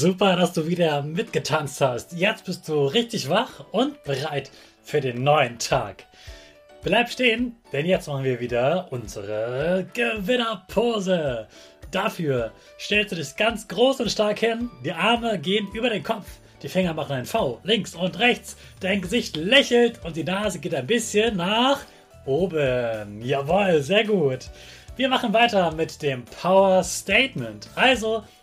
Super, dass du wieder mitgetanzt hast. Jetzt bist du richtig wach und bereit für den neuen Tag. Bleib stehen, denn jetzt machen wir wieder unsere Gewinnerpose. Dafür stellst du dich ganz groß und stark hin, die Arme gehen über den Kopf, die Finger machen ein V links und rechts, dein Gesicht lächelt und die Nase geht ein bisschen nach oben. Jawohl, sehr gut. Wir machen weiter mit dem Power Statement. Also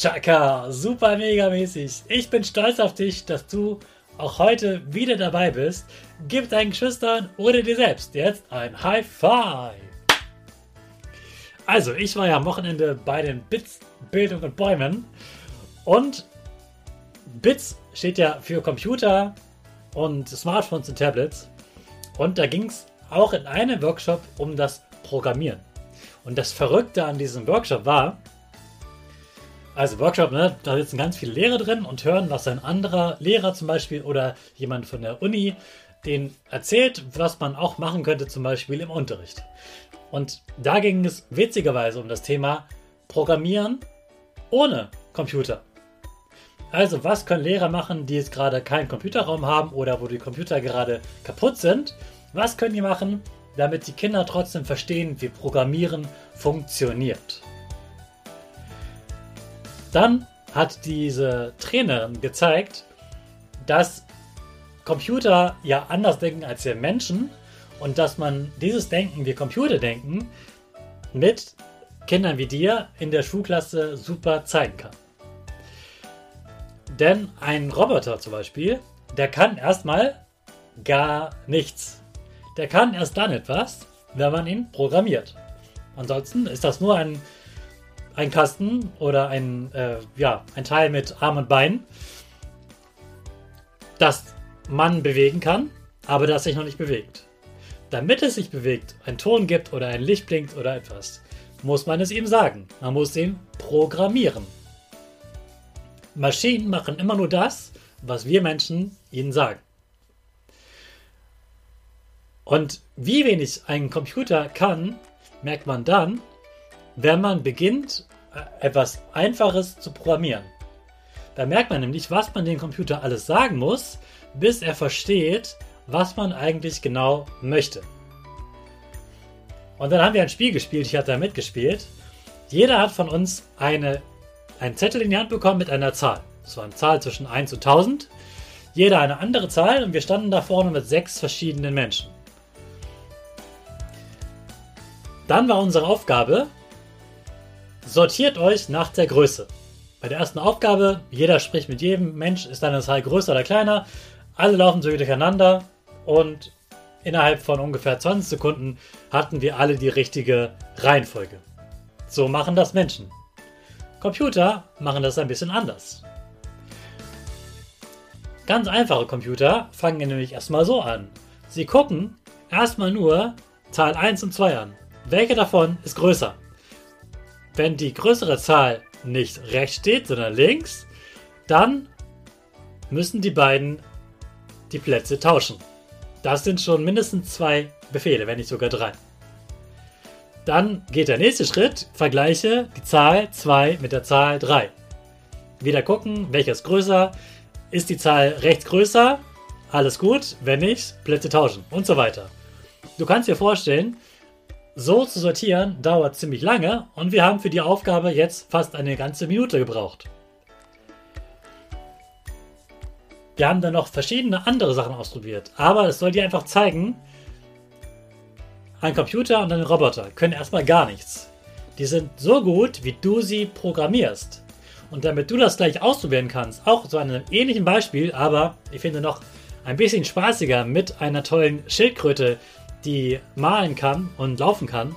Chaka, super mega mäßig. Ich bin stolz auf dich, dass du auch heute wieder dabei bist. Gib deinen Geschwistern oder dir selbst jetzt ein High Five. Also, ich war ja am Wochenende bei den Bits Bildung und Bäumen und Bits steht ja für Computer und Smartphones und Tablets und da ging es auch in einem Workshop um das Programmieren. Und das Verrückte an diesem Workshop war, also Workshop, ne? da sitzen ganz viele Lehrer drin und hören, was ein anderer Lehrer zum Beispiel oder jemand von der Uni den erzählt, was man auch machen könnte, zum Beispiel im Unterricht. Und da ging es witzigerweise um das Thema Programmieren ohne Computer. Also, was können Lehrer machen, die jetzt gerade keinen Computerraum haben oder wo die Computer gerade kaputt sind? Was können die machen, damit die Kinder trotzdem verstehen, wie Programmieren funktioniert? Dann hat diese Trainerin gezeigt, dass Computer ja anders denken als wir Menschen und dass man dieses Denken, wie Computer denken, mit Kindern wie dir in der Schulklasse super zeigen kann. Denn ein Roboter zum Beispiel, der kann erstmal gar nichts. Der kann erst dann etwas, wenn man ihn programmiert. Ansonsten ist das nur ein ein Kasten oder ein, äh, ja, ein Teil mit Arm und Bein, das man bewegen kann, aber das sich noch nicht bewegt. Damit es sich bewegt, ein Ton gibt oder ein Licht blinkt oder etwas, muss man es ihm sagen. Man muss ihn programmieren. Maschinen machen immer nur das, was wir Menschen ihnen sagen. Und wie wenig ein Computer kann, merkt man dann, wenn man beginnt, äh, etwas Einfaches zu programmieren. Da merkt man nämlich, was man dem Computer alles sagen muss, bis er versteht, was man eigentlich genau möchte. Und dann haben wir ein Spiel gespielt, ich hatte da mitgespielt. Jeder hat von uns eine, einen Zettel in die Hand bekommen mit einer Zahl. Das war eine Zahl zwischen 1 und 1000. Jeder eine andere Zahl und wir standen da vorne mit sechs verschiedenen Menschen. Dann war unsere Aufgabe, Sortiert euch nach der Größe. Bei der ersten Aufgabe, jeder spricht mit jedem Mensch, ist eine Zahl größer oder kleiner. Alle laufen so durcheinander und innerhalb von ungefähr 20 Sekunden hatten wir alle die richtige Reihenfolge. So machen das Menschen. Computer machen das ein bisschen anders. Ganz einfache Computer fangen nämlich erstmal so an. Sie gucken erstmal nur Zahl 1 und 2 an. Welche davon ist größer? Wenn die größere Zahl nicht rechts steht, sondern links, dann müssen die beiden die Plätze tauschen. Das sind schon mindestens zwei Befehle, wenn nicht sogar drei. Dann geht der nächste Schritt, vergleiche die Zahl 2 mit der Zahl 3. Wieder gucken, welches größer. Ist die Zahl rechts größer? Alles gut, wenn nicht, Plätze tauschen und so weiter. Du kannst dir vorstellen, so zu sortieren dauert ziemlich lange und wir haben für die Aufgabe jetzt fast eine ganze Minute gebraucht. Wir haben dann noch verschiedene andere Sachen ausprobiert, aber es soll dir einfach zeigen, ein Computer und ein Roboter können erstmal gar nichts. Die sind so gut, wie du sie programmierst. Und damit du das gleich ausprobieren kannst, auch so einem ähnlichen Beispiel, aber ich finde noch ein bisschen spaßiger mit einer tollen Schildkröte, die malen kann und laufen kann.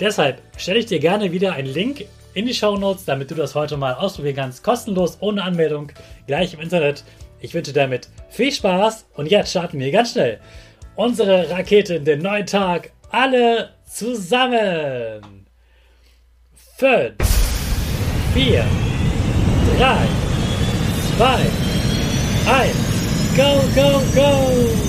Deshalb stelle ich dir gerne wieder einen Link in die Show Notes, damit du das heute mal ausprobieren kannst. Kostenlos, ohne Anmeldung, gleich im Internet. Ich wünsche dir damit viel Spaß und jetzt starten wir ganz schnell unsere Rakete in den neuen Tag. Alle zusammen. 5, 4, 3, 2, 1. Go, go, go!